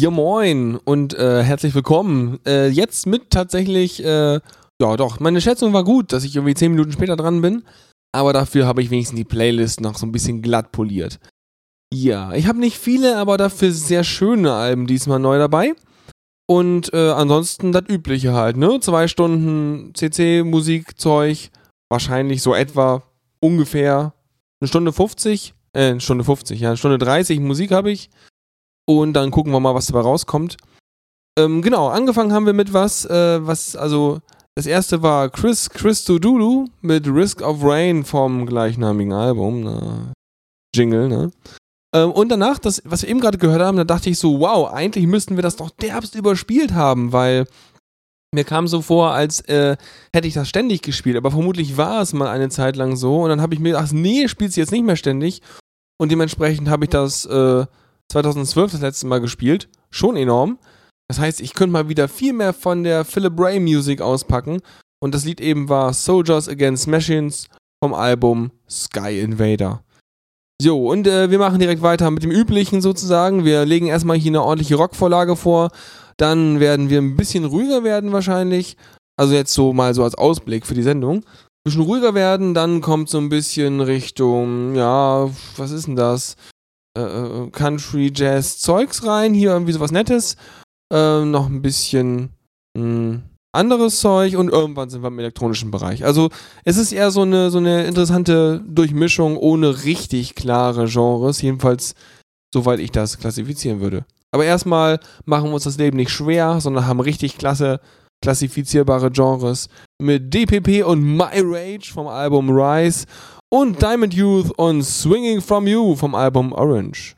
Ja moin und äh, herzlich willkommen. Äh, jetzt mit tatsächlich, äh, ja doch, meine Schätzung war gut, dass ich irgendwie 10 Minuten später dran bin. Aber dafür habe ich wenigstens die Playlist noch so ein bisschen glatt poliert. Ja, ich habe nicht viele, aber dafür sehr schöne Alben diesmal neu dabei. Und äh, ansonsten das Übliche halt, ne? Zwei Stunden CC-Musikzeug, wahrscheinlich so etwa ungefähr eine Stunde 50, äh, eine Stunde 50, ja, eine Stunde 30 Musik habe ich. Und dann gucken wir mal, was dabei rauskommt. Ähm, genau, angefangen haben wir mit was, äh, was, also, das erste war Chris Christodoulou mit Risk of Rain vom gleichnamigen Album, ne? Jingle, ne? Ähm, und danach, das, was wir eben gerade gehört haben, da dachte ich so, wow, eigentlich müssten wir das doch derbst überspielt haben, weil mir kam so vor, als äh, hätte ich das ständig gespielt, aber vermutlich war es mal eine Zeit lang so und dann habe ich mir gedacht, nee, spielt sie jetzt nicht mehr ständig und dementsprechend habe ich das äh, 2012 das letzte Mal gespielt. Schon enorm. Das heißt, ich könnte mal wieder viel mehr von der Philip Ray Musik auspacken. Und das Lied eben war Soldiers Against Machines vom Album Sky Invader. Jo, und äh, wir machen direkt weiter mit dem Üblichen sozusagen. Wir legen erstmal hier eine ordentliche Rockvorlage vor. Dann werden wir ein bisschen ruhiger werden wahrscheinlich. Also jetzt so mal so als Ausblick für die Sendung. Ein bisschen ruhiger werden, dann kommt so ein bisschen Richtung, ja, was ist denn das? Äh, äh, Country Jazz Zeugs rein, hier irgendwie sowas Nettes, äh, noch ein bisschen mh, hm, anderes Zeug und irgendwann sind wir im elektronischen Bereich. Also es ist eher so eine, so eine interessante Durchmischung ohne richtig klare Genres, jedenfalls soweit ich das klassifizieren würde. Aber erstmal machen wir uns das Leben nicht schwer, sondern haben richtig klasse klassifizierbare Genres mit DPP und My Rage vom Album Rise und Diamond Youth und Swinging From You vom Album Orange.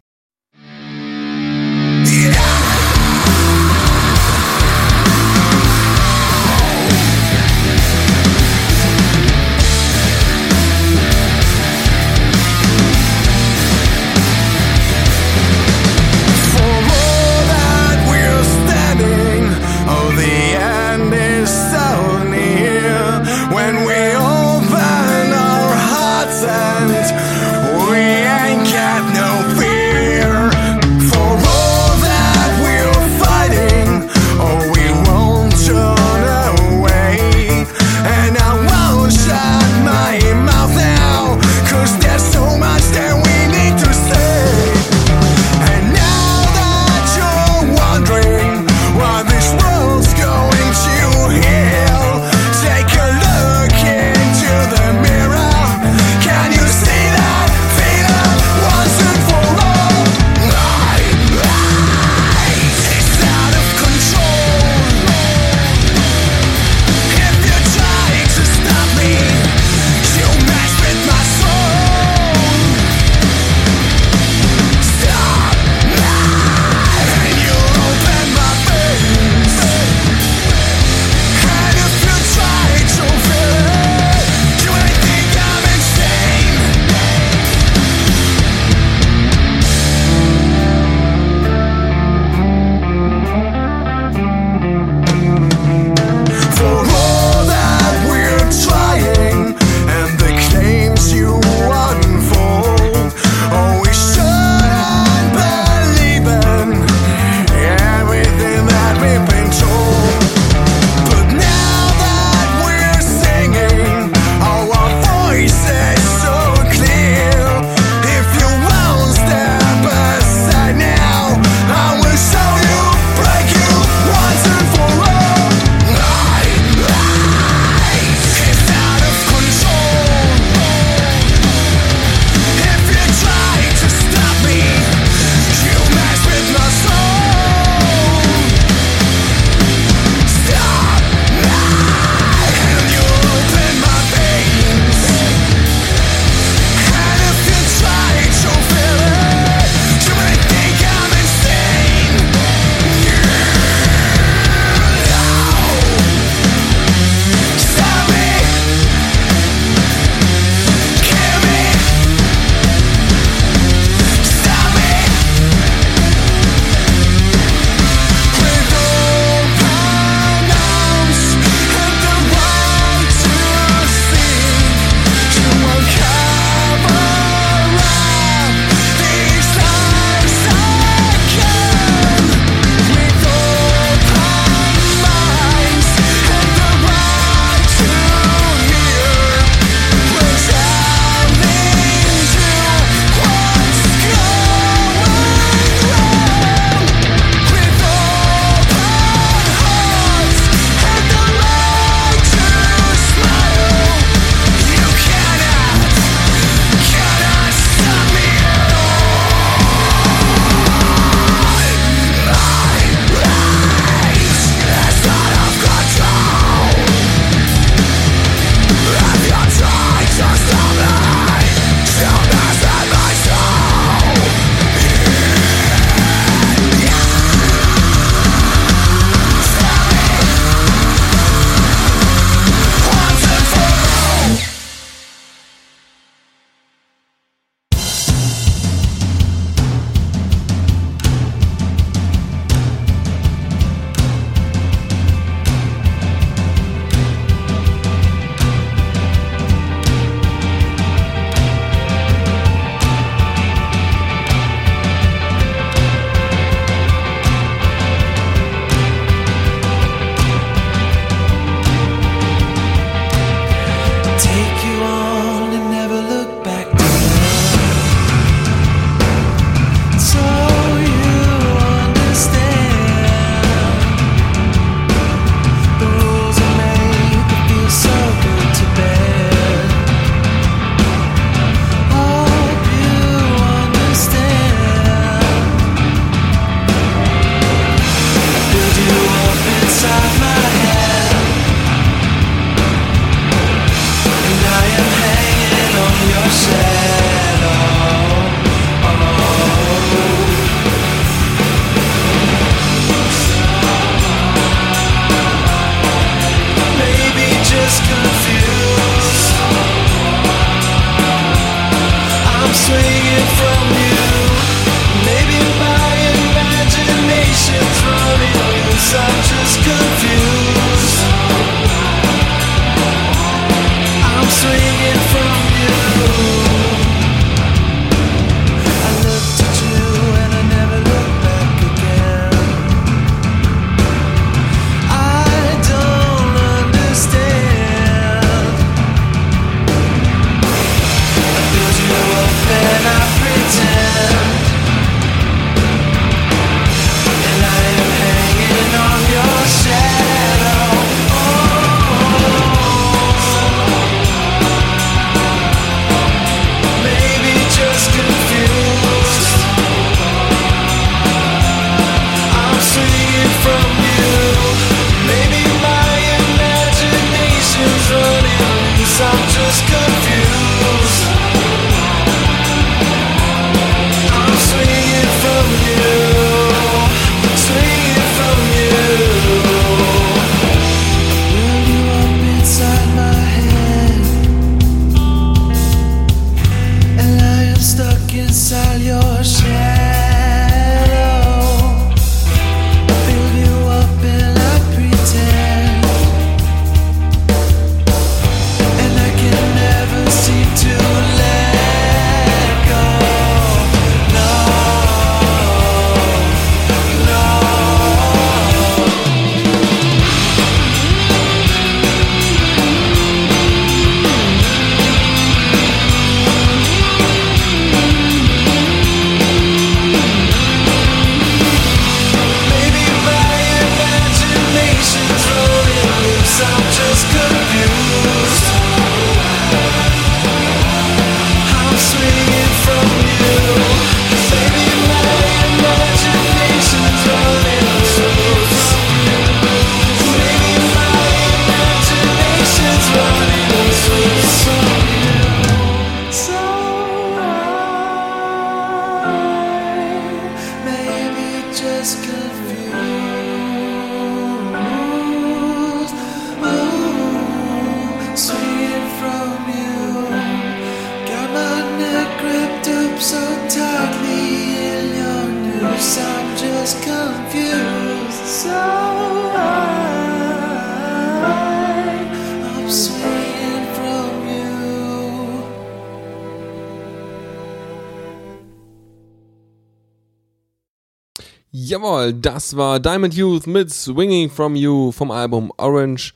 Das war Diamond Youth mit Swinging From You vom Album Orange.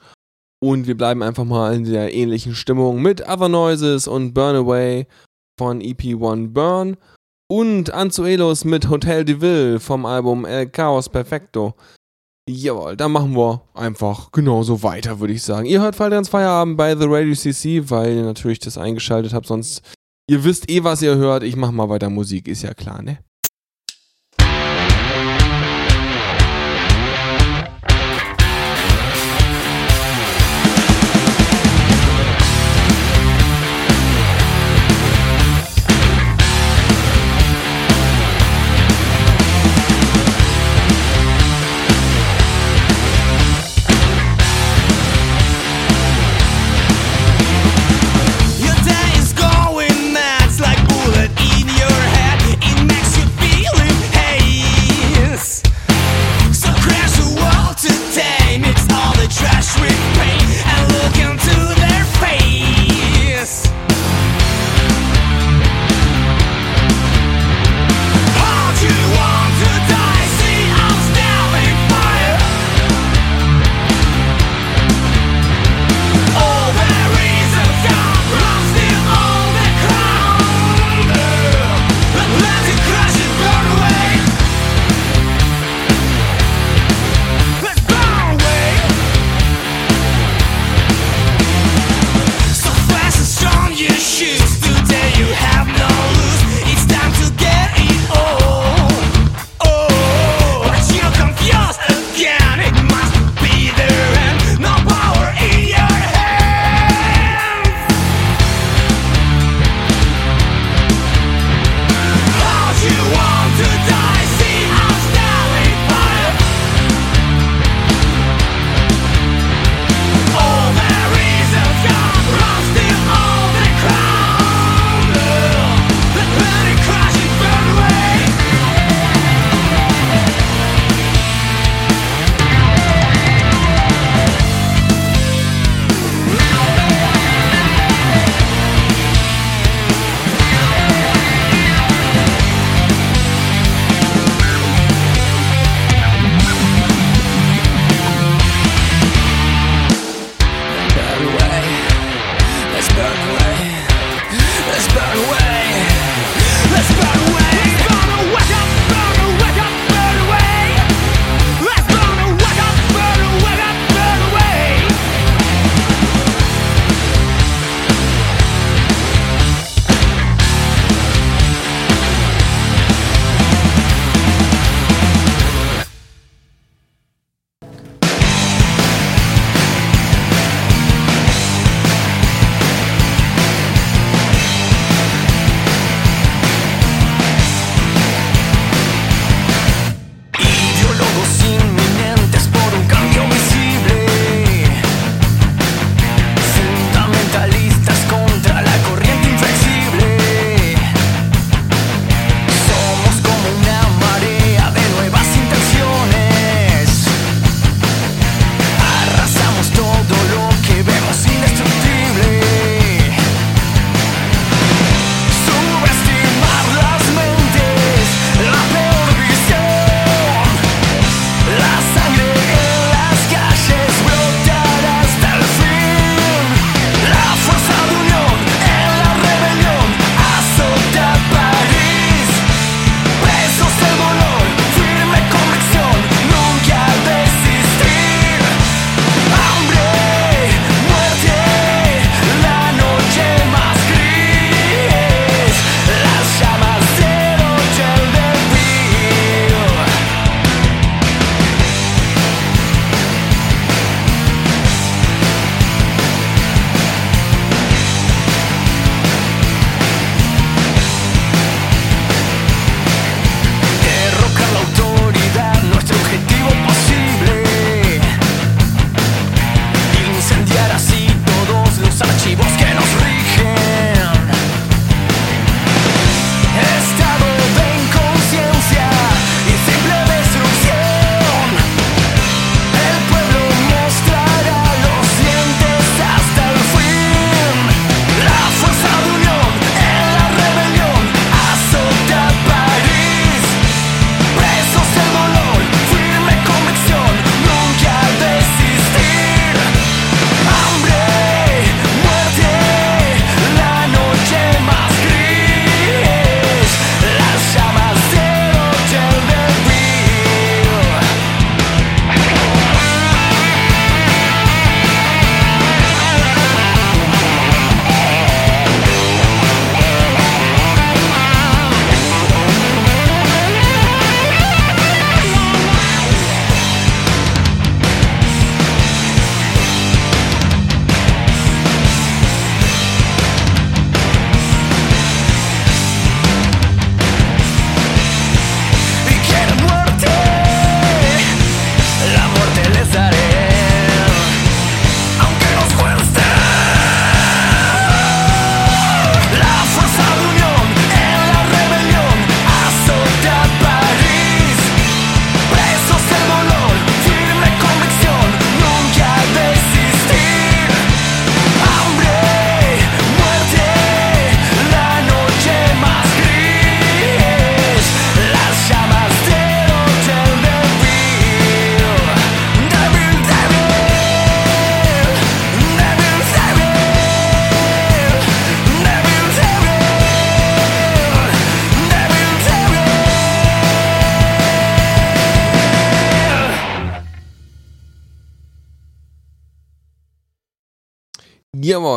Und wir bleiben einfach mal in der ähnlichen Stimmung mit Other Noises und Burn Away von EP1 Burn. Und Anzuelos mit Hotel de Ville vom Album El Chaos Perfecto. Jawohl, dann machen wir einfach genauso weiter, würde ich sagen. Ihr hört Falltrans Feierabend bei The Radio CC, weil ihr natürlich das eingeschaltet habt, sonst ihr wisst eh, was ihr hört. Ich mach mal weiter Musik, ist ja klar, ne?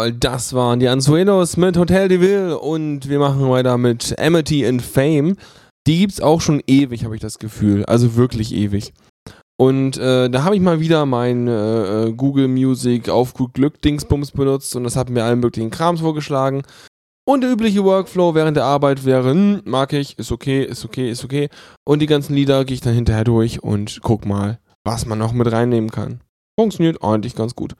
Jawohl, das waren die Ansuelos mit Hotel de Ville und wir machen weiter mit Amity and Fame. Die gibt's auch schon ewig, habe ich das Gefühl. Also wirklich ewig. Und äh, da habe ich mal wieder mein äh, äh, Google Music auf gut Glück Dingsbums benutzt und das hat mir allen möglichen Krams vorgeschlagen. Und der übliche Workflow während der Arbeit wäre, hm, mag ich, ist okay, ist okay, ist okay. Und die ganzen Lieder gehe ich dann hinterher durch und guck mal, was man noch mit reinnehmen kann. Funktioniert ordentlich ganz gut.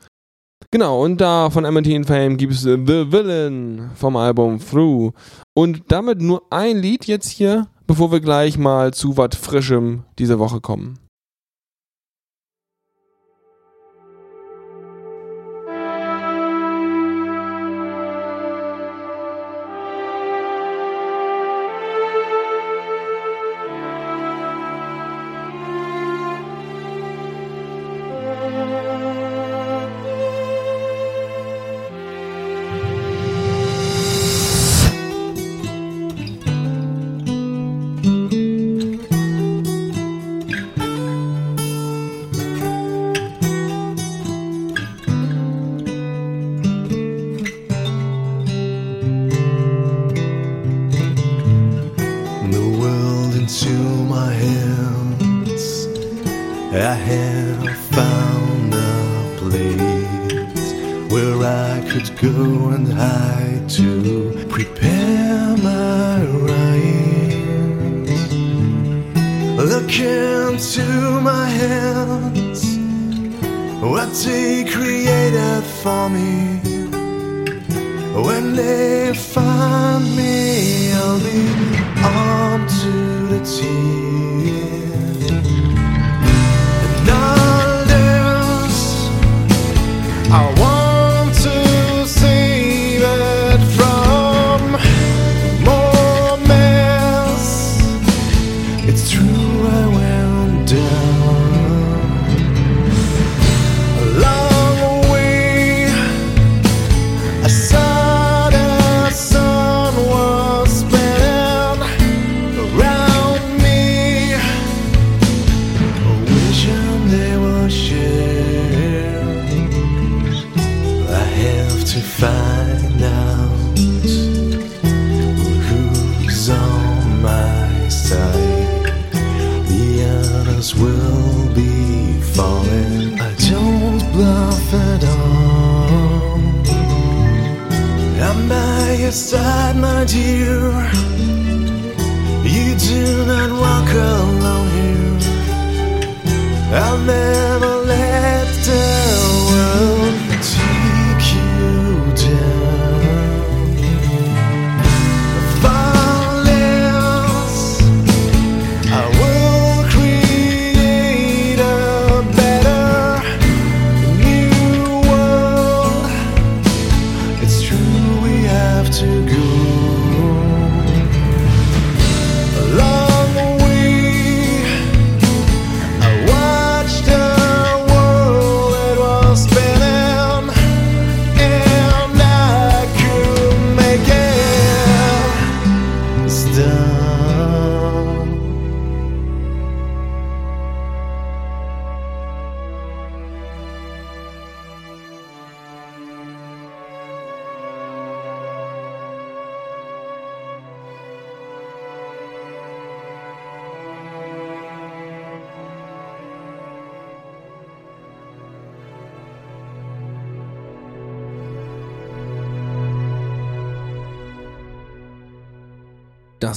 Genau, und da von MT Fame gibt es The Villain vom Album Through. Und damit nur ein Lied jetzt hier, bevor wir gleich mal zu was Frischem diese Woche kommen.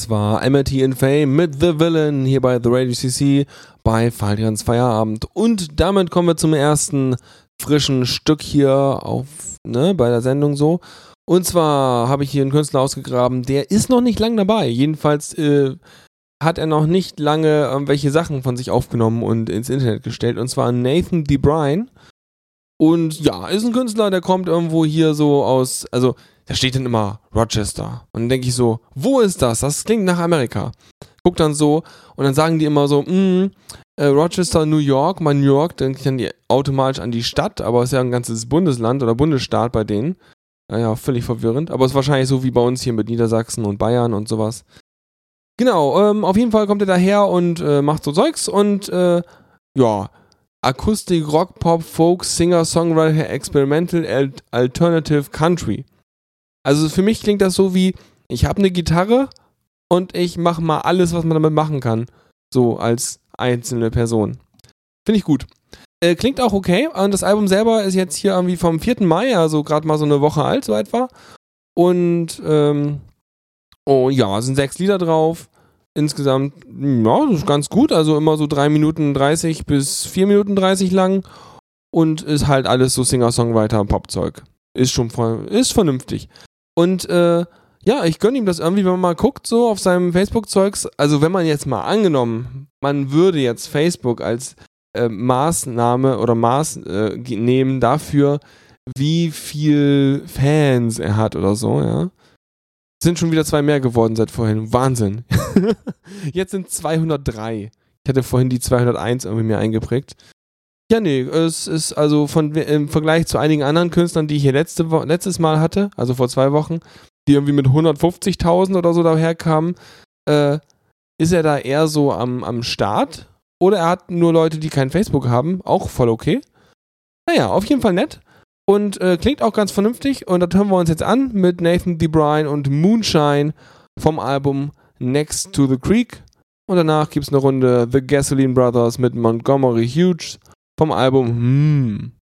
Das war Amity in Fame mit The Villain hier bei The Radio CC bei Faldrians Feierabend. Und damit kommen wir zum ersten frischen Stück hier auf, ne, bei der Sendung so. Und zwar habe ich hier einen Künstler ausgegraben, der ist noch nicht lang dabei. Jedenfalls äh, hat er noch nicht lange irgendwelche Sachen von sich aufgenommen und ins Internet gestellt. Und zwar Nathan DeBrine. Und ja, ist ein Künstler, der kommt irgendwo hier so aus, also da steht dann immer Rochester. Und dann denke ich so, wo ist das? Das klingt nach Amerika. Guck dann so und dann sagen die immer so, mm, äh, Rochester, New York, mal New York, dann denken die automatisch an die Stadt, aber es ist ja ein ganzes Bundesland oder Bundesstaat bei denen. Naja, völlig verwirrend. Aber es ist wahrscheinlich so wie bei uns hier mit Niedersachsen und Bayern und sowas. Genau, ähm, auf jeden Fall kommt er daher und äh, macht so Zeugs und äh, ja, Akustik, Rock, Pop, Folk, Singer, Songwriter, Experimental, Alternative, Country. Also für mich klingt das so wie, ich habe eine Gitarre und ich mache mal alles, was man damit machen kann. So als einzelne Person. Finde ich gut. Äh, klingt auch okay. Und das Album selber ist jetzt hier irgendwie vom 4. Mai, also gerade mal so eine Woche alt, so etwa. Und ähm, oh ja, sind sechs Lieder drauf. Insgesamt, ja, das ist ganz gut. Also immer so 3 Minuten 30 bis 4 Minuten 30 lang. Und ist halt alles so Singer-Songwriter, Popzeug. Ist schon ist vernünftig. Und äh, ja, ich gönne ihm das irgendwie, wenn man mal guckt, so auf seinem Facebook-Zeugs. Also, wenn man jetzt mal angenommen, man würde jetzt Facebook als äh, Maßnahme oder Maß äh, nehmen dafür, wie viel Fans er hat oder so, ja. Sind schon wieder zwei mehr geworden seit vorhin. Wahnsinn. jetzt sind 203. Ich hatte vorhin die 201 irgendwie mir eingeprägt. Ja, nee, es ist also von, im Vergleich zu einigen anderen Künstlern, die ich hier letzte letztes Mal hatte, also vor zwei Wochen, die irgendwie mit 150.000 oder so daherkamen, äh, ist er da eher so am, am Start? Oder er hat nur Leute, die kein Facebook haben, auch voll okay. Naja, auf jeden Fall nett. Und äh, klingt auch ganz vernünftig. Und das hören wir uns jetzt an mit Nathan DeBrine und Moonshine vom Album Next to the Creek. Und danach gibt es eine Runde The Gasoline Brothers mit Montgomery Hughes vom Album Hmm.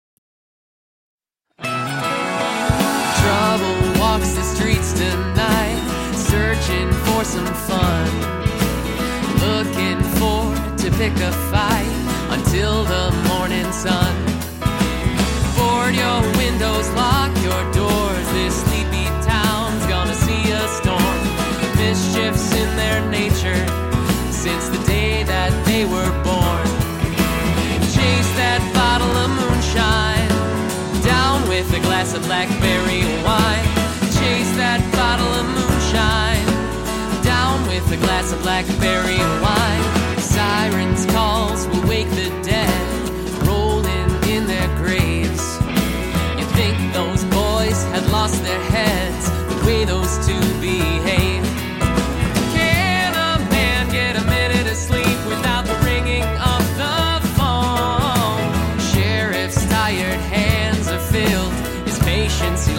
pick a fight until the morning sun. Board your windows, lock your doors. This sleepy town's gonna see a storm. Mischiefs in their nature since glass blackberry wine. Chase that bottle of moonshine down with a glass of blackberry wine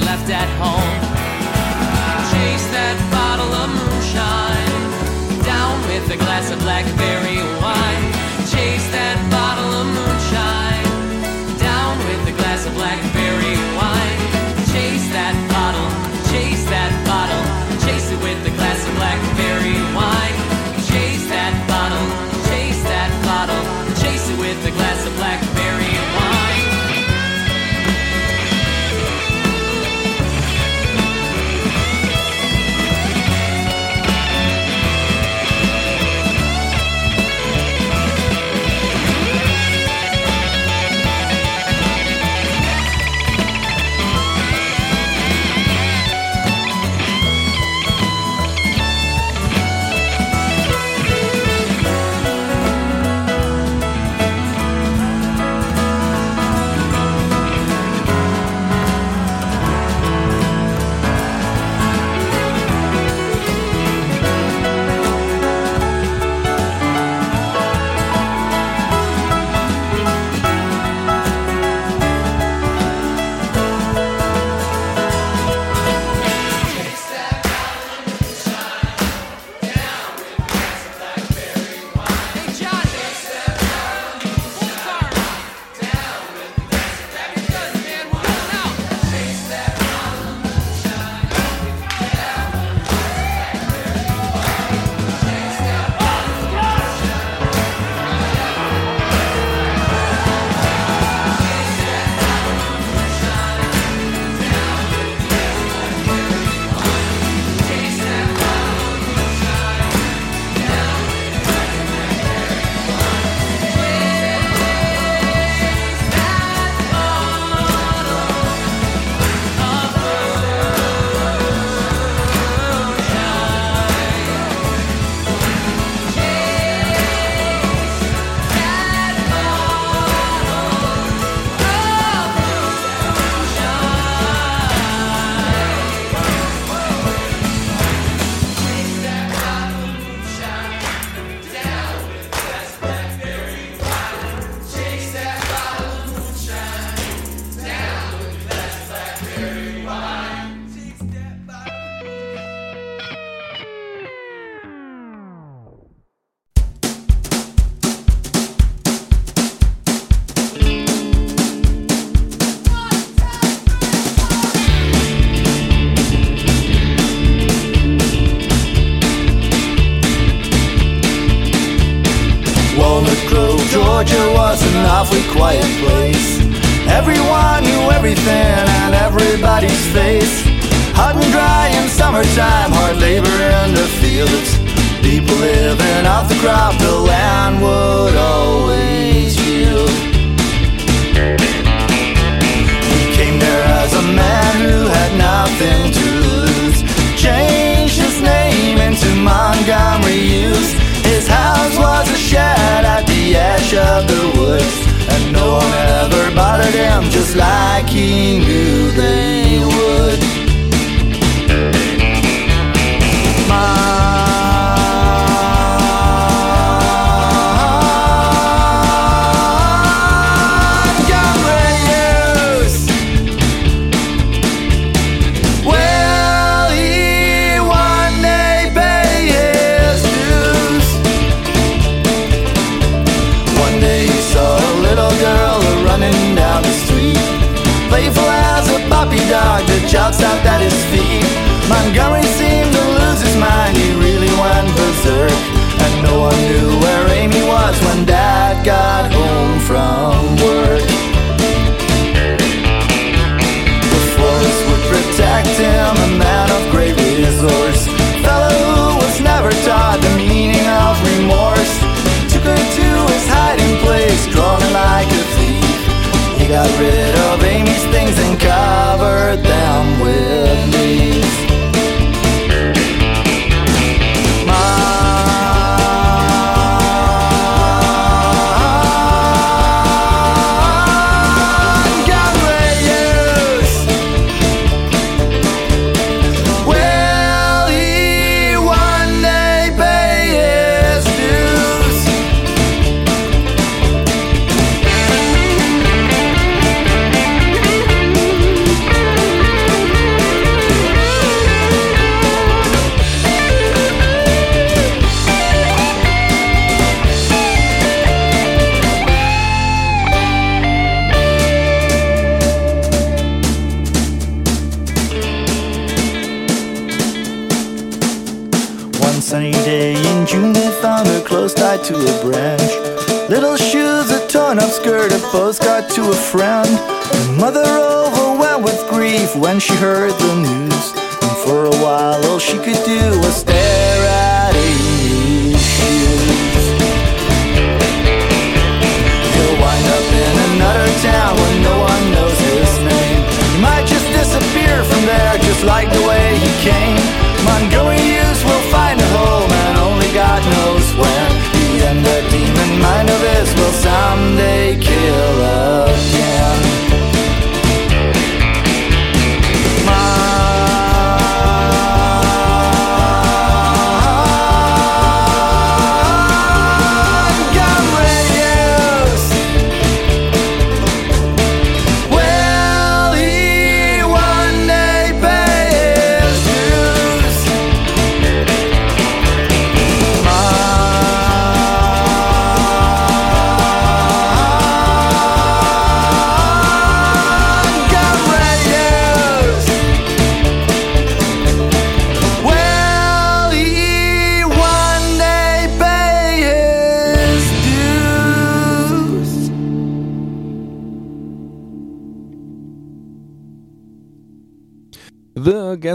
left at home. Everything and everybody's face. Hot and dry in summertime,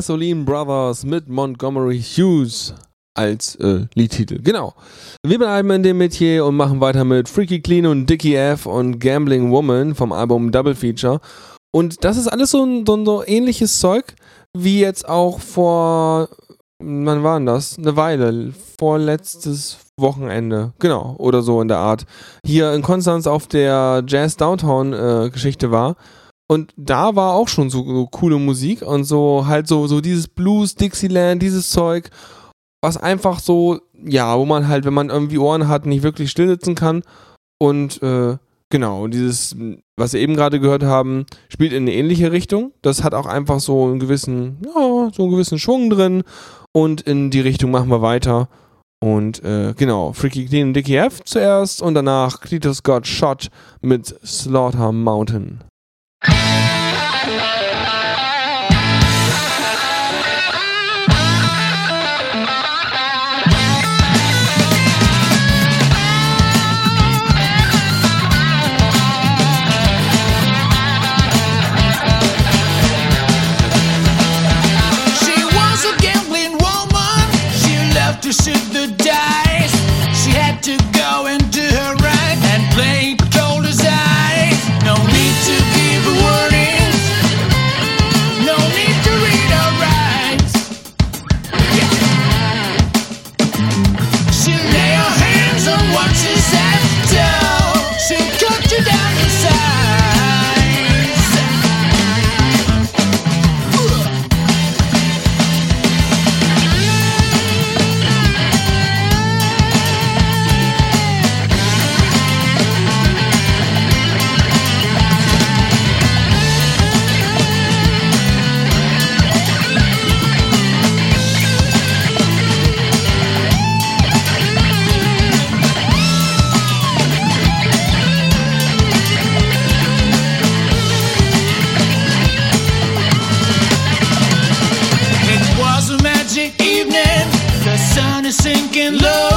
Gasoline Brothers mit Montgomery Hughes als äh, Liedtitel. Genau. Wir bleiben in dem Metier und machen weiter mit Freaky Clean und Dickie F und Gambling Woman vom Album Double Feature. Und das ist alles so so so ähnliches Zeug wie jetzt auch vor, wann war denn das? Eine Weile, vorletztes Wochenende, genau, oder so in der Art. Hier in Konstanz auf der Jazz Downtown äh, Geschichte war. Und da war auch schon so, so coole Musik und so halt so, so dieses Blues, Dixieland, dieses Zeug, was einfach so, ja, wo man halt, wenn man irgendwie Ohren hat, nicht wirklich still sitzen kann. Und äh, genau, dieses, was wir eben gerade gehört haben, spielt in eine ähnliche Richtung. Das hat auch einfach so einen gewissen, ja, so einen gewissen Schwung drin. Und in die Richtung machen wir weiter. Und äh, genau, Freaky Clean und Dickie F zuerst und danach Cletus Got Shot mit Slaughter Mountain. in love.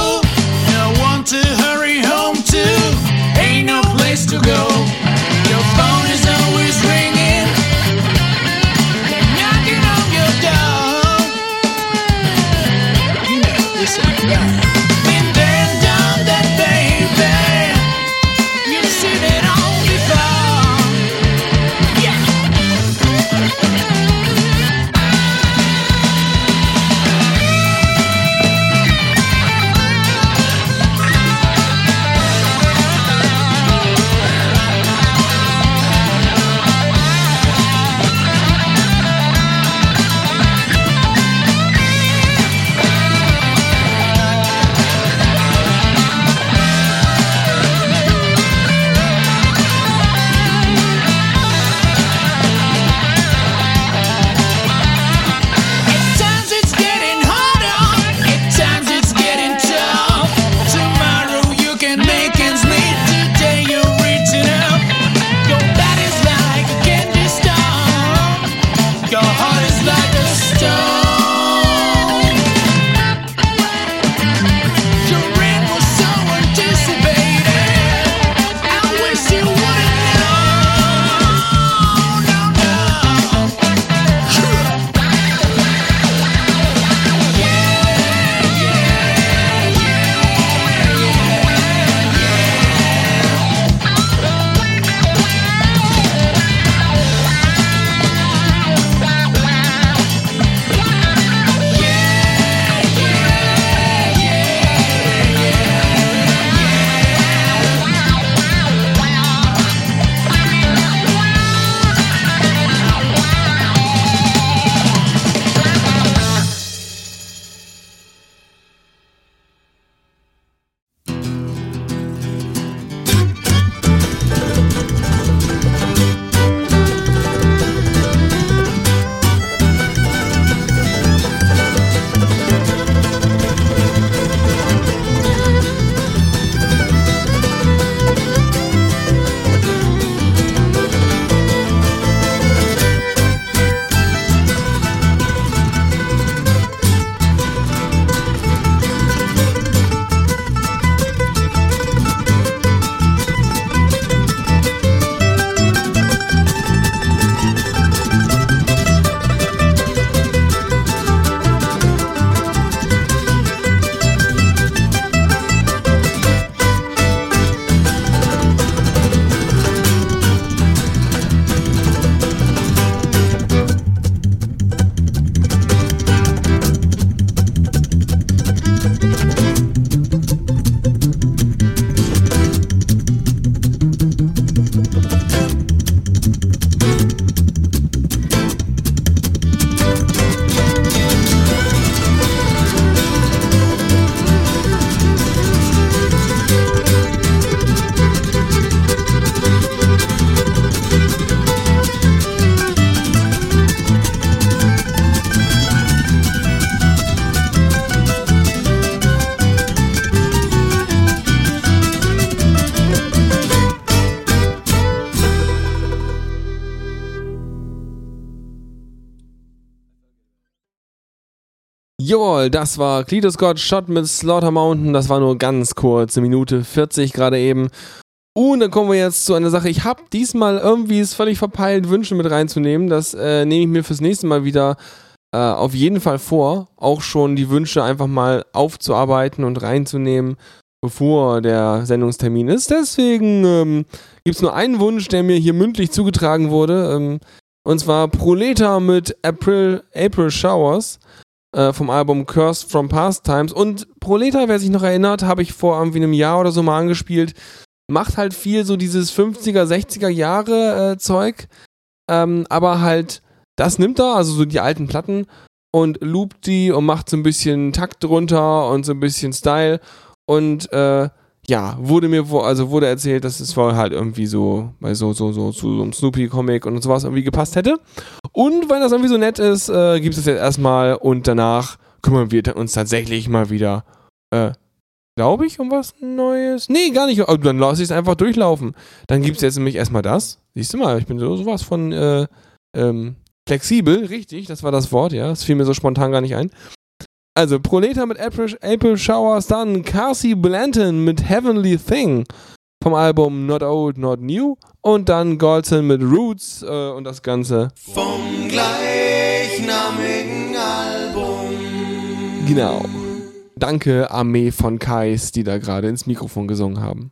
Jawohl, das war Cletus Scott Shot mit Slaughter Mountain. Das war nur ganz kurz, eine Minute 40 gerade eben. Und dann kommen wir jetzt zu einer Sache. Ich habe diesmal irgendwie es völlig verpeilt, Wünsche mit reinzunehmen. Das äh, nehme ich mir fürs nächste Mal wieder äh, auf jeden Fall vor, auch schon die Wünsche einfach mal aufzuarbeiten und reinzunehmen, bevor der Sendungstermin ist. Deswegen ähm, gibt es nur einen Wunsch, der mir hier mündlich zugetragen wurde. Ähm, und zwar Proleta mit April, April Showers äh, vom Album Cursed from Past Times. Und Proleta, wer sich noch erinnert, habe ich vor irgendwie einem Jahr oder so mal angespielt. Macht halt viel so dieses 50er, 60er Jahre äh, Zeug. Ähm, aber halt, das nimmt er, also so die alten Platten und loopt die und macht so ein bisschen Takt drunter und so ein bisschen Style. Und äh, ja, wurde mir, also wurde erzählt, dass es wohl halt irgendwie so, bei so, so, so, zu so einem Snoopy-Comic und sowas irgendwie gepasst hätte. Und weil das irgendwie so nett ist, äh, gibt es jetzt erstmal und danach kümmern wir uns tatsächlich mal wieder, äh, glaube ich, um was Neues. Nee, gar nicht. Also dann lasse ich es einfach durchlaufen. Dann gibt es jetzt nämlich erstmal das. Siehst du mal, ich bin so sowas von äh, ähm, flexibel, richtig, das war das Wort, ja. Das fiel mir so spontan gar nicht ein. Also, Proleta mit April, April Showers, dann Carsey Blanton mit Heavenly Thing vom Album Not Old, Not New und dann Golson mit Roots äh, und das Ganze. Vom gleichnamigen Album. Genau. Danke, Armee von Kais, die da gerade ins Mikrofon gesungen haben.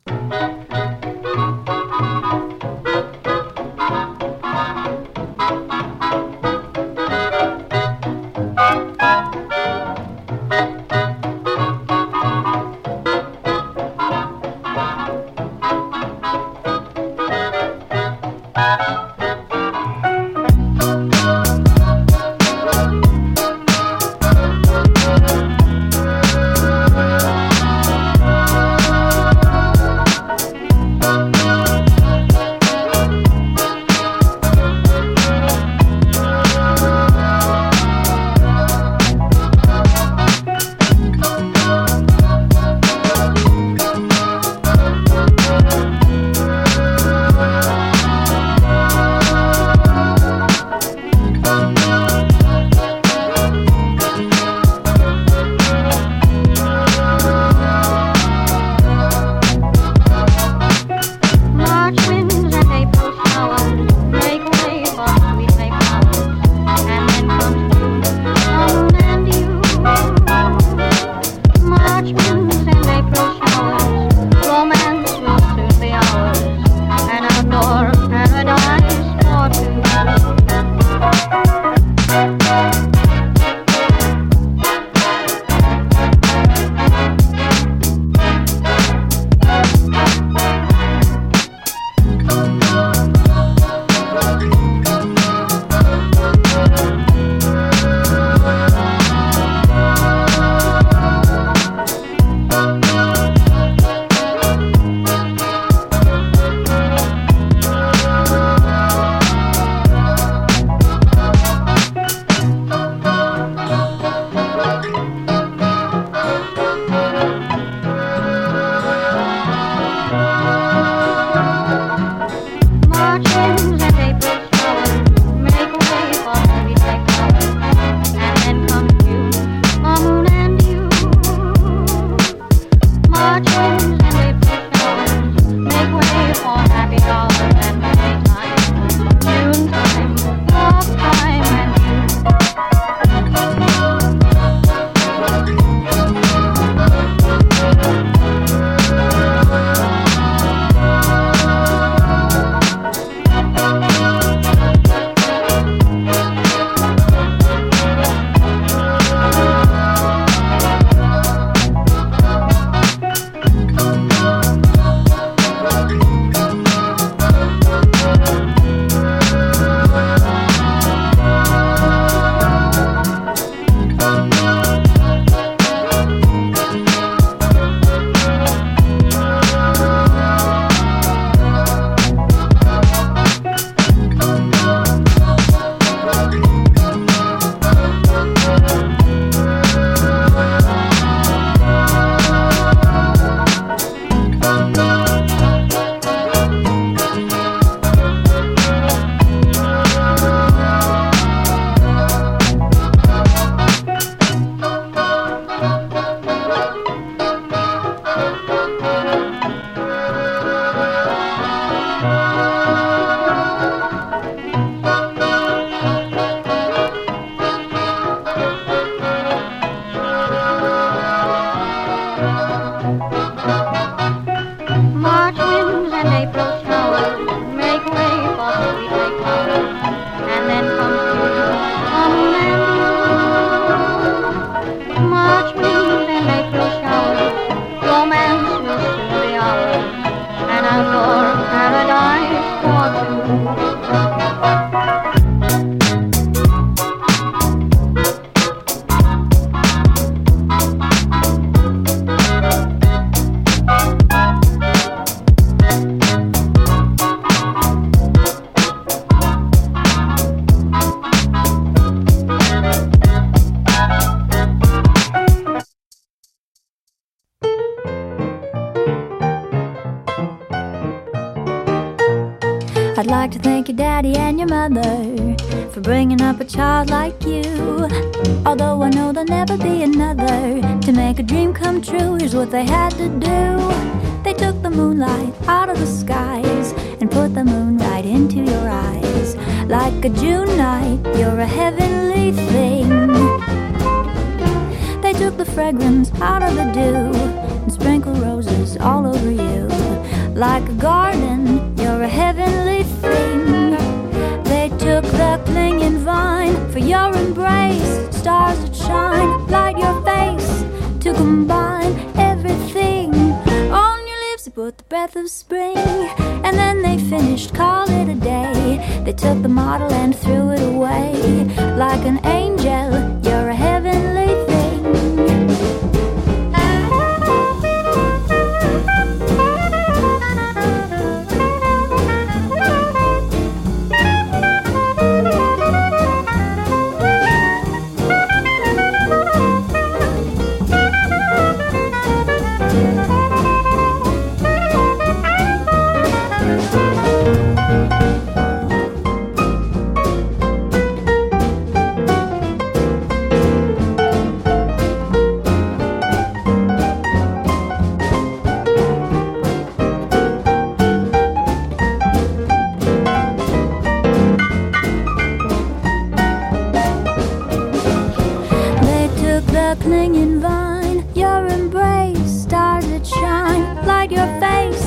clinging vine. Your embrace, stars that shine, light your face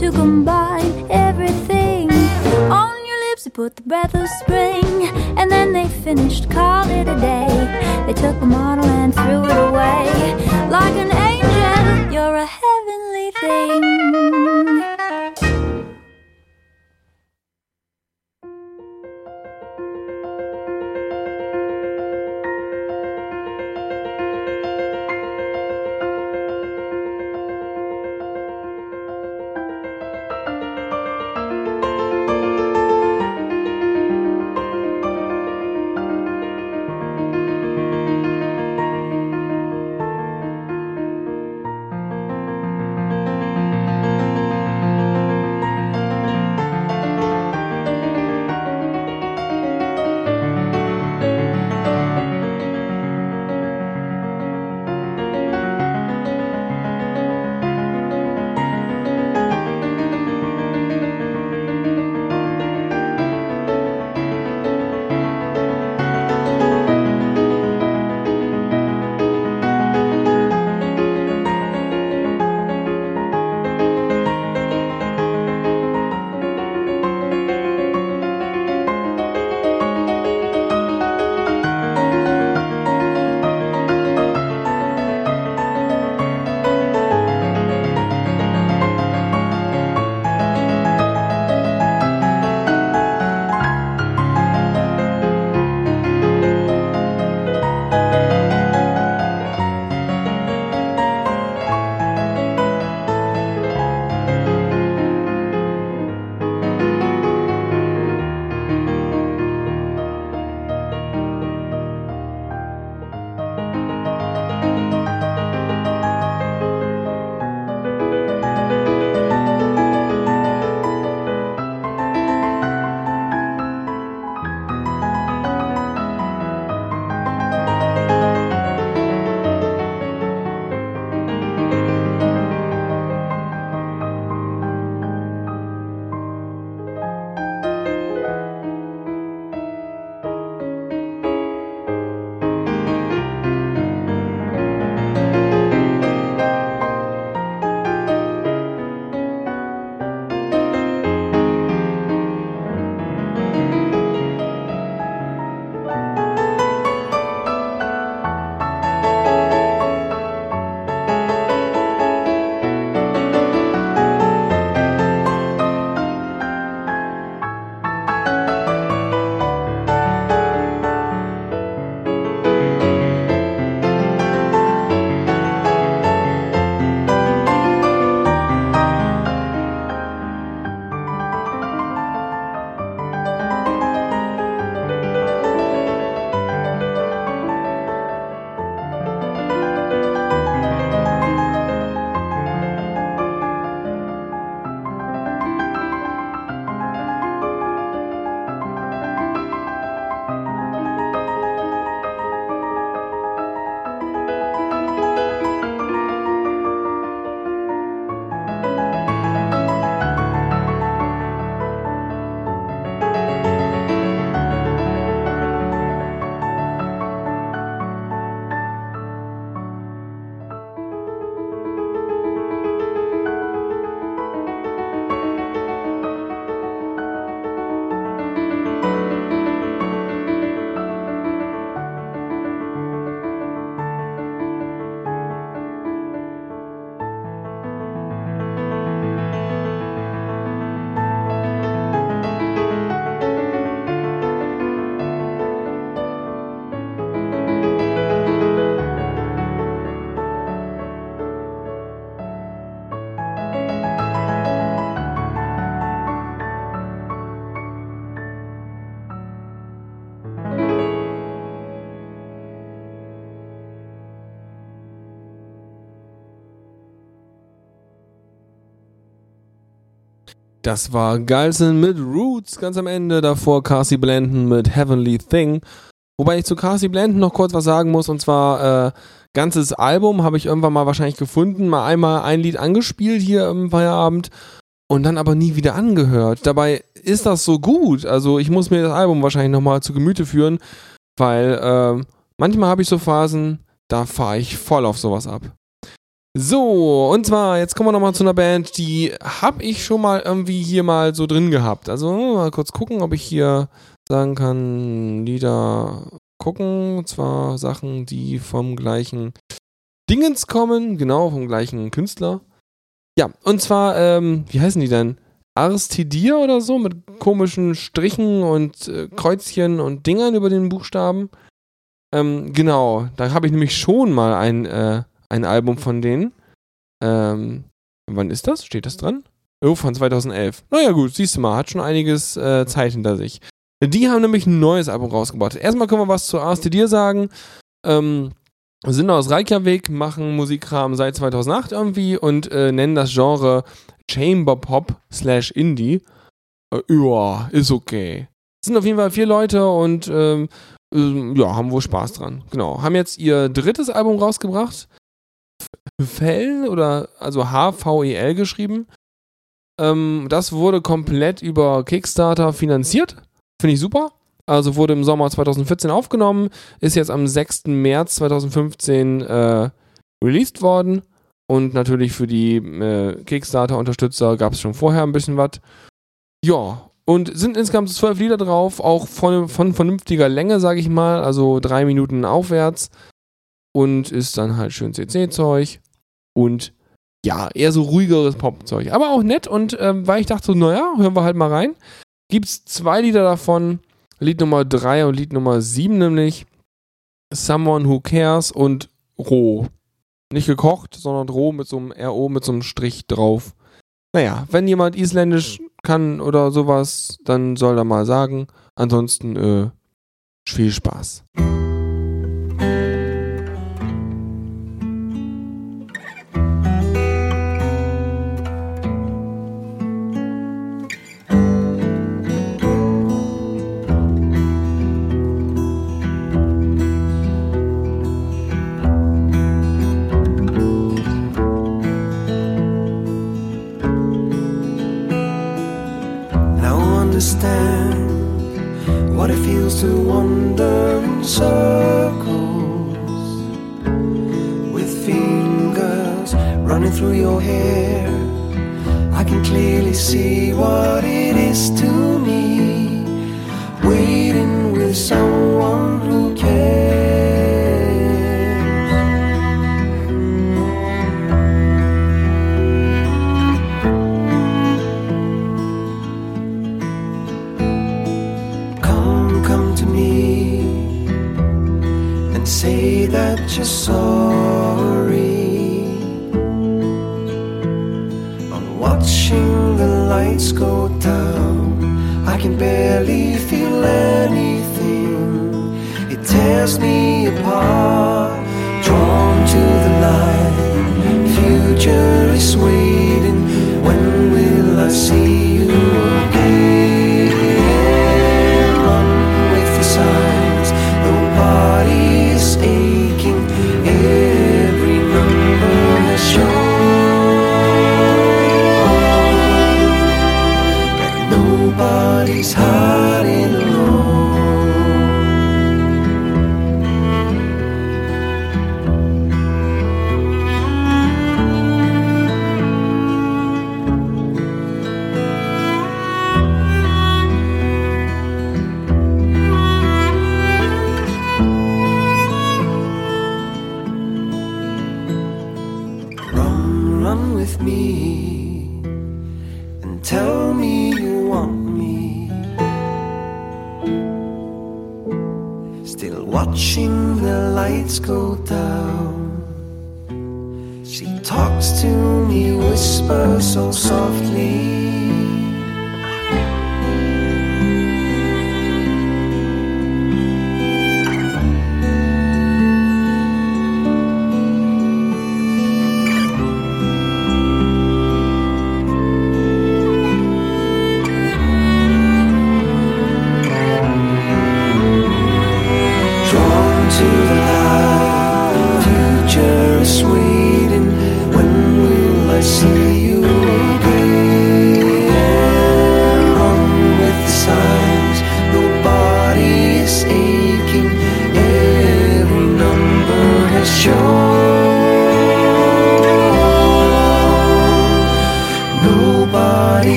to combine everything. On your lips, you put the breath of spring, and then they finished, called it a day. They took a model and threw it away. Like an angel, you're a heavenly thing. Das war Geilson mit Roots ganz am Ende. Davor Cassie Blanton mit Heavenly Thing. Wobei ich zu Cassie Blanton noch kurz was sagen muss. Und zwar, äh, ganzes Album habe ich irgendwann mal wahrscheinlich gefunden. Mal einmal ein Lied angespielt hier im Feierabend. Und dann aber nie wieder angehört. Dabei ist das so gut. Also ich muss mir das Album wahrscheinlich nochmal zu Gemüte führen. Weil äh, manchmal habe ich so Phasen, da fahre ich voll auf sowas ab. So, und zwar, jetzt kommen wir nochmal zu einer Band, die habe ich schon mal irgendwie hier mal so drin gehabt. Also mal kurz gucken, ob ich hier sagen kann, Lieder gucken. Und zwar Sachen, die vom gleichen Dingens kommen, genau, vom gleichen Künstler. Ja, und zwar, ähm, wie heißen die denn? Aristidir oder so, mit komischen Strichen und äh, Kreuzchen und Dingern über den Buchstaben. Ähm, genau, da habe ich nämlich schon mal ein, äh, ein Album von denen. Ähm, wann ist das? Steht das dran? Oh, von 2011. Naja, gut, siehst du mal, hat schon einiges äh, Zeit hinter sich. Die haben nämlich ein neues Album rausgebracht. Erstmal können wir was zu Aristidir sagen. Ähm, sind aus Reykjavik, machen Musikkram seit 2008 irgendwie und äh, nennen das Genre Chamber Pop slash Indie. Äh, ja, ist okay. Sind auf jeden Fall vier Leute und ähm, ähm, ja, haben wohl Spaß dran. Genau. Haben jetzt ihr drittes Album rausgebracht. Fell oder also H-V-E-L geschrieben. Ähm, das wurde komplett über Kickstarter finanziert. Finde ich super. Also wurde im Sommer 2014 aufgenommen, ist jetzt am 6. März 2015 äh, released worden. Und natürlich für die äh, Kickstarter-Unterstützer gab es schon vorher ein bisschen was. Ja, und sind insgesamt zwölf Lieder drauf, auch von, von vernünftiger Länge, sage ich mal, also drei Minuten aufwärts. Und ist dann halt schön CC-Zeug. Und ja, eher so ruhigeres Pop-Zeug. Aber auch nett und ähm, weil ich dachte so, naja, hören wir halt mal rein. Gibt's zwei Lieder davon. Lied Nummer 3 und Lied Nummer 7 nämlich. Someone Who Cares und roh. Nicht gekocht, sondern roh mit so einem RO mit so einem Strich drauf. Naja, wenn jemand Isländisch kann oder sowas, dann soll er mal sagen. Ansonsten, äh, viel Spaß.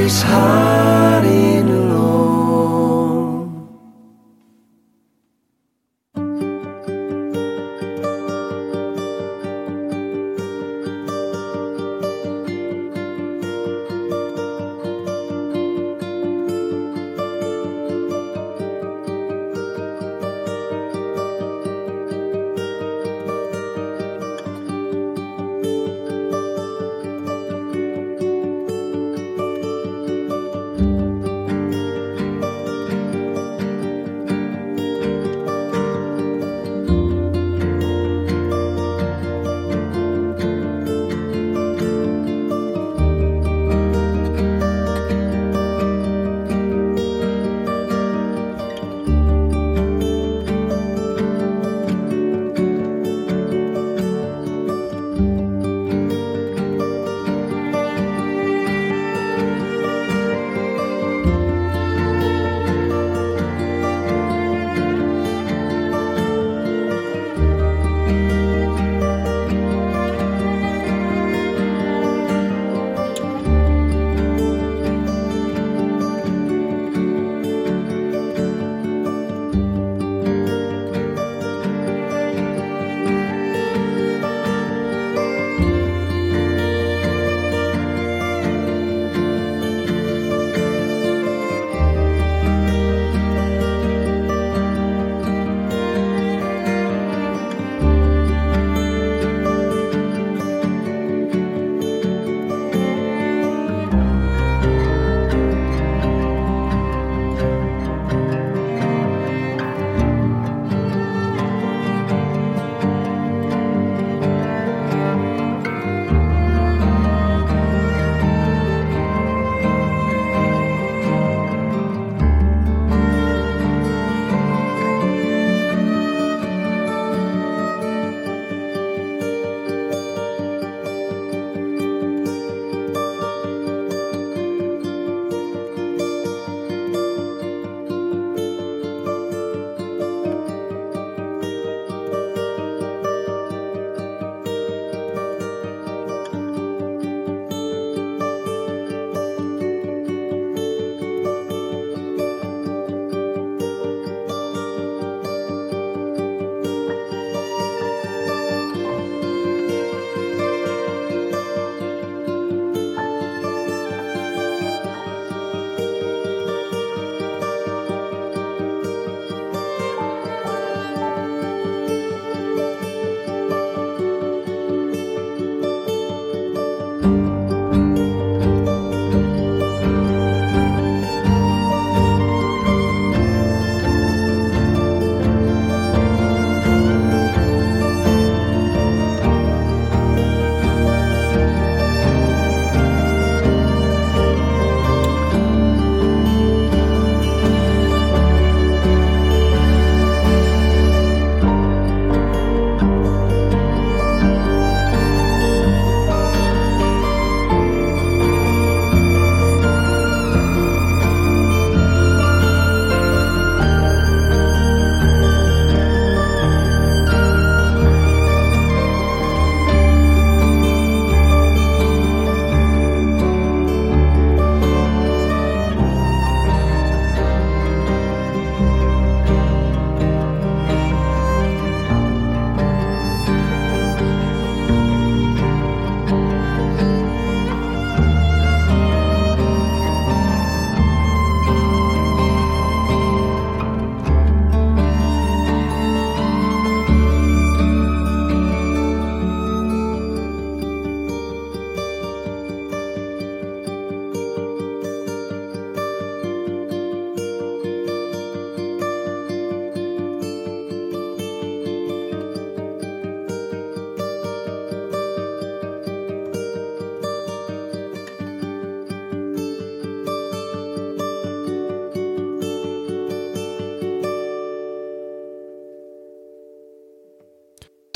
is high.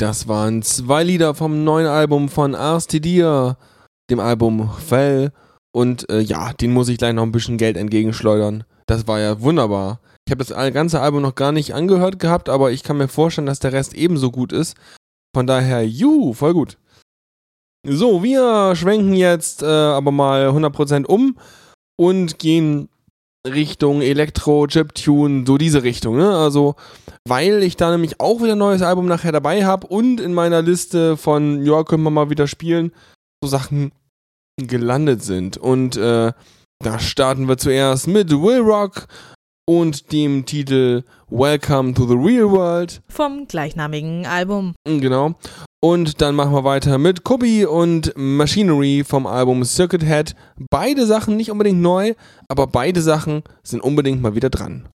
Das waren zwei Lieder vom neuen Album von Ars Tidir, dem Album Fell. Und äh, ja, den muss ich gleich noch ein bisschen Geld entgegenschleudern. Das war ja wunderbar. Ich habe das ganze Album noch gar nicht angehört gehabt, aber ich kann mir vorstellen, dass der Rest ebenso gut ist. Von daher, juhu, voll gut. So, wir schwenken jetzt äh, aber mal 100% um und gehen Richtung Elektro, Chiptune, so diese Richtung. Ne? Also, weil ich da nämlich auch wieder ein neues Album nachher dabei habe und in meiner Liste von, ja, können wir mal wieder spielen, so Sachen gelandet sind. Und äh, da starten wir zuerst mit Will Rock und dem Titel Welcome to the Real World. Vom gleichnamigen Album. Genau. Und dann machen wir weiter mit Kubi und Machinery vom Album Circuit Head. Beide Sachen nicht unbedingt neu, aber beide Sachen sind unbedingt mal wieder dran.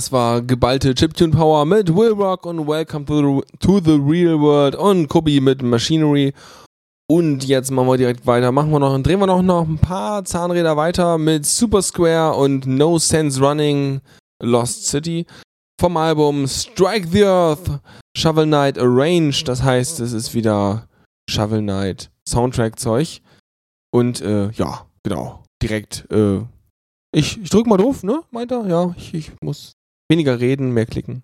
Das war geballte Chiptune Power mit Will Rock und Welcome to the, to the Real World und Kobi mit Machinery. Und jetzt machen wir direkt weiter. Machen wir noch, drehen wir noch, noch ein paar Zahnräder weiter mit Super Square und No Sense Running Lost City vom Album Strike the Earth Shovel Knight Arranged. Das heißt, es ist wieder Shovel Knight Soundtrack-Zeug. Und äh, ja, genau. Direkt, äh, ich, ich drück mal drauf, ne? Meint er? Ja, ich, ich muss weniger reden, mehr klicken.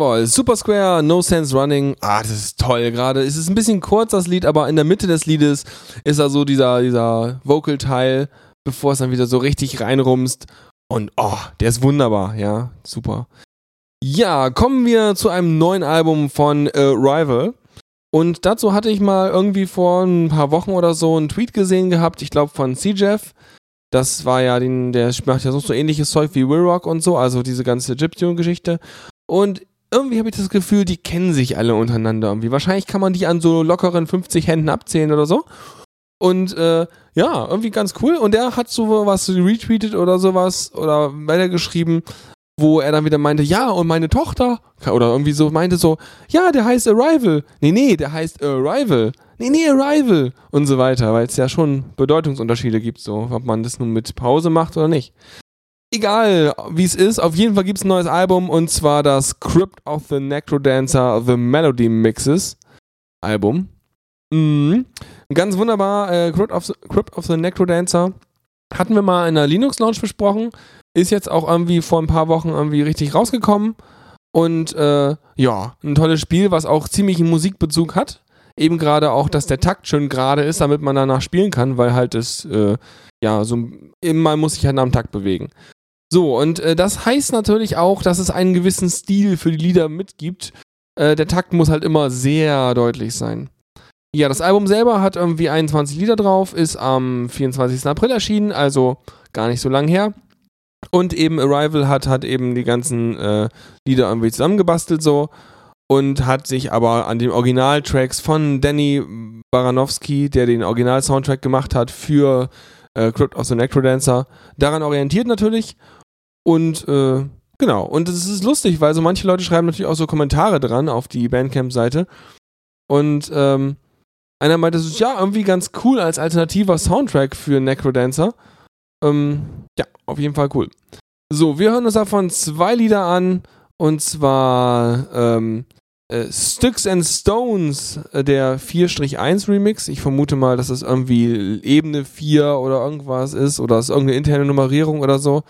Jawohl, Super Square, No Sense Running. Ah, das ist toll gerade. Es ist ein bisschen kurz, das Lied, aber in der Mitte des Liedes ist da so dieser, dieser Vocal-Teil, bevor es dann wieder so richtig reinrumst. Und oh, der ist wunderbar, ja, super. Ja, kommen wir zu einem neuen Album von Arrival. Und dazu hatte ich mal irgendwie vor ein paar Wochen oder so einen Tweet gesehen gehabt, ich glaube von C-Jeff. Das war ja, den, der macht ja so, so ähnliches Zeug wie Will Rock und so, also diese ganze Gyptune-Geschichte. Und irgendwie habe ich das Gefühl, die kennen sich alle untereinander irgendwie. Wahrscheinlich kann man die an so lockeren 50 Händen abzählen oder so. Und äh, ja, irgendwie ganz cool. Und der hat so was retweetet oder sowas oder weitergeschrieben, wo er dann wieder meinte, ja, und meine Tochter, oder irgendwie so meinte so, ja, der heißt Arrival. Nee, nee, der heißt Arrival. Nee, nee, Arrival. Und so weiter, weil es ja schon Bedeutungsunterschiede gibt, so, ob man das nun mit Pause macht oder nicht. Egal, wie es ist, auf jeden Fall gibt es ein neues Album und zwar das Crypt of the Necrodancer The Melody Mixes Album. Mhm. Ganz wunderbar, äh, Crypt, of the, Crypt of the Necrodancer hatten wir mal in der Linux Launch besprochen, ist jetzt auch irgendwie vor ein paar Wochen irgendwie richtig rausgekommen und äh, ja, ein tolles Spiel, was auch ziemlich einen Musikbezug hat. Eben gerade auch, dass der Takt schön gerade ist, damit man danach spielen kann, weil halt es, äh, ja, so, man muss sich halt dem Takt bewegen. So, und äh, das heißt natürlich auch, dass es einen gewissen Stil für die Lieder mitgibt. Äh, der Takt muss halt immer sehr deutlich sein. Ja, das Album selber hat irgendwie 21 Lieder drauf, ist am 24. April erschienen, also gar nicht so lang her. Und eben Arrival hat, hat eben die ganzen äh, Lieder irgendwie zusammengebastelt so und hat sich aber an den Originaltracks von Danny Baranowski, der den Original-Soundtrack gemacht hat für äh, Crypt of the Necrodancer, daran orientiert natürlich. Und äh, genau, und es ist lustig, weil so manche Leute schreiben natürlich auch so Kommentare dran auf die Bandcamp-Seite. Und ähm, einer meinte, es ist ja irgendwie ganz cool als alternativer Soundtrack für Necrodancer. Ähm, ja, auf jeden Fall cool. So, wir hören uns davon zwei Lieder an. Und zwar ähm, äh, Sticks and Stones, äh, der 4-1 Remix. Ich vermute mal, dass das irgendwie Ebene 4 oder irgendwas ist oder es ist irgendeine interne Nummerierung oder so.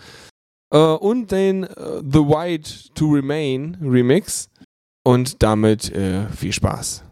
Äh, und den äh, The White to Remain Remix. Und damit äh, viel Spaß.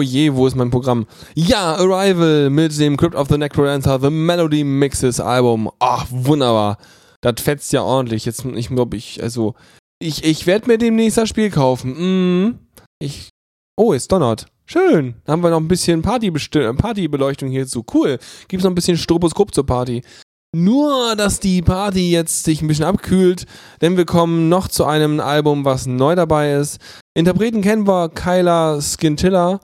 Oh je, wo ist mein Programm? Ja, Arrival mit dem Crypt of the Necrodancer, The Melody Mixes Album. Ach, wunderbar. Das fetzt ja ordentlich. Jetzt, ich glaube, ich, also, ich, ich werde mir demnächst das Spiel kaufen. Mm, ich, oh, es donnert. Schön. Dann haben wir noch ein bisschen Partybeleuchtung hierzu. Cool. Gibt's noch ein bisschen Stroboskop zur Party. Nur, dass die Party jetzt sich ein bisschen abkühlt, denn wir kommen noch zu einem Album, was neu dabei ist. Interpreten kennen wir Kyla Skintilla.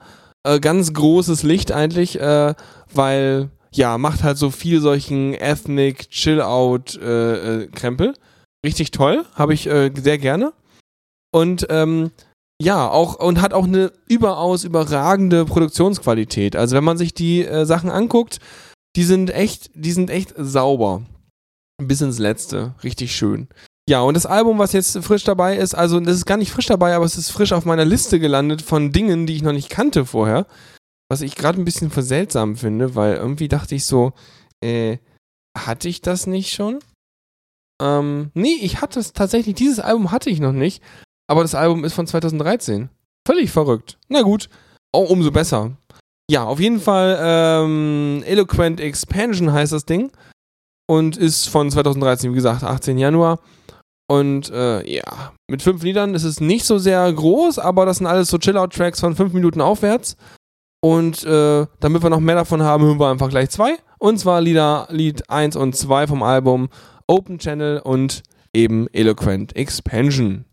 Äh, ganz großes Licht eigentlich, äh, weil, ja, macht halt so viel solchen Ethnic Chill-Out-Krempel. Richtig toll, habe ich äh, sehr gerne. Und ähm, ja, auch und hat auch eine überaus überragende Produktionsqualität. Also wenn man sich die äh, Sachen anguckt, die sind echt, die sind echt sauber. Bis ins Letzte. Richtig schön. Ja, und das Album, was jetzt frisch dabei ist, also das ist gar nicht frisch dabei, aber es ist frisch auf meiner Liste gelandet von Dingen, die ich noch nicht kannte vorher. Was ich gerade ein bisschen für seltsam finde, weil irgendwie dachte ich so, äh, hatte ich das nicht schon? Ähm, nee, ich hatte es tatsächlich, dieses Album hatte ich noch nicht, aber das Album ist von 2013. Völlig verrückt. Na gut, auch umso besser. Ja, auf jeden Fall ähm, Eloquent Expansion heißt das Ding und ist von 2013, wie gesagt, 18 Januar. Und äh, ja, mit fünf Liedern ist es nicht so sehr groß, aber das sind alles so Chill-Out-Tracks von fünf Minuten aufwärts. Und äh, damit wir noch mehr davon haben, hören wir einfach gleich zwei. Und zwar Lieder, Lied 1 und 2 vom Album Open Channel und eben Eloquent Expansion.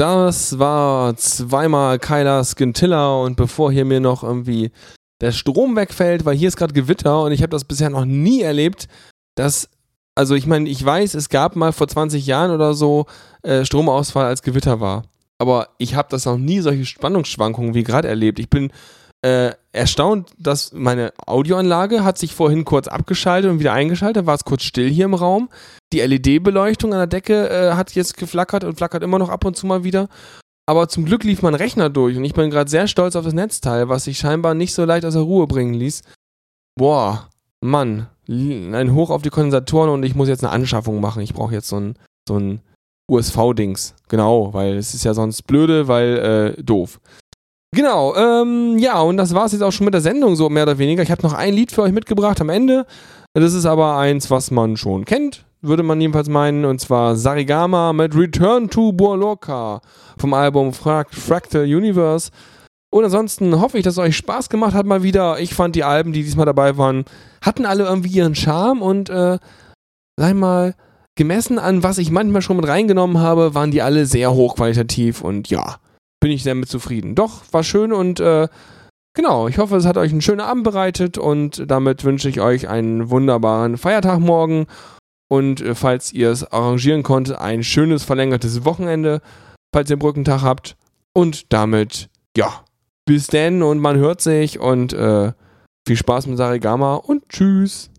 Das war zweimal Kyla Skintilla und bevor hier mir noch irgendwie der Strom wegfällt, weil hier ist gerade Gewitter und ich habe das bisher noch nie erlebt, dass, also ich meine, ich weiß, es gab mal vor 20 Jahren oder so äh, Stromausfall, als Gewitter war. Aber ich habe das noch nie solche Spannungsschwankungen wie gerade erlebt. Ich bin äh, erstaunt, dass meine Audioanlage hat sich vorhin kurz abgeschaltet und wieder eingeschaltet, war es kurz still hier im Raum. Die LED-Beleuchtung an der Decke äh, hat jetzt geflackert und flackert immer noch ab und zu mal wieder. Aber zum Glück lief mein Rechner durch und ich bin gerade sehr stolz auf das Netzteil, was sich scheinbar nicht so leicht aus der Ruhe bringen ließ. Boah, Mann, ein Hoch auf die Kondensatoren und ich muss jetzt eine Anschaffung machen. Ich brauche jetzt so ein, so ein USV-Dings. Genau, weil es ist ja sonst blöde, weil äh, doof. Genau, ähm, ja, und das war es jetzt auch schon mit der Sendung, so mehr oder weniger. Ich habe noch ein Lied für euch mitgebracht am Ende. Das ist aber eins, was man schon kennt, würde man jedenfalls meinen, und zwar Sarigama mit Return to Borloka vom Album Fra Fractal Universe. Und ansonsten hoffe ich, dass es euch Spaß gemacht hat mal wieder. Ich fand die Alben, die diesmal dabei waren, hatten alle irgendwie ihren Charme und, äh, ich mal, gemessen an, was ich manchmal schon mit reingenommen habe, waren die alle sehr hochqualitativ und ja, bin ich sehr mit zufrieden. Doch, war schön und äh, genau, ich hoffe, es hat euch einen schönen Abend bereitet und damit wünsche ich euch einen wunderbaren Feiertag morgen und äh, falls ihr es arrangieren konntet, ein schönes verlängertes Wochenende, falls ihr Brückentag habt und damit, ja, bis denn und man hört sich und äh, Viel Spaß mit Sarigama und tschüss.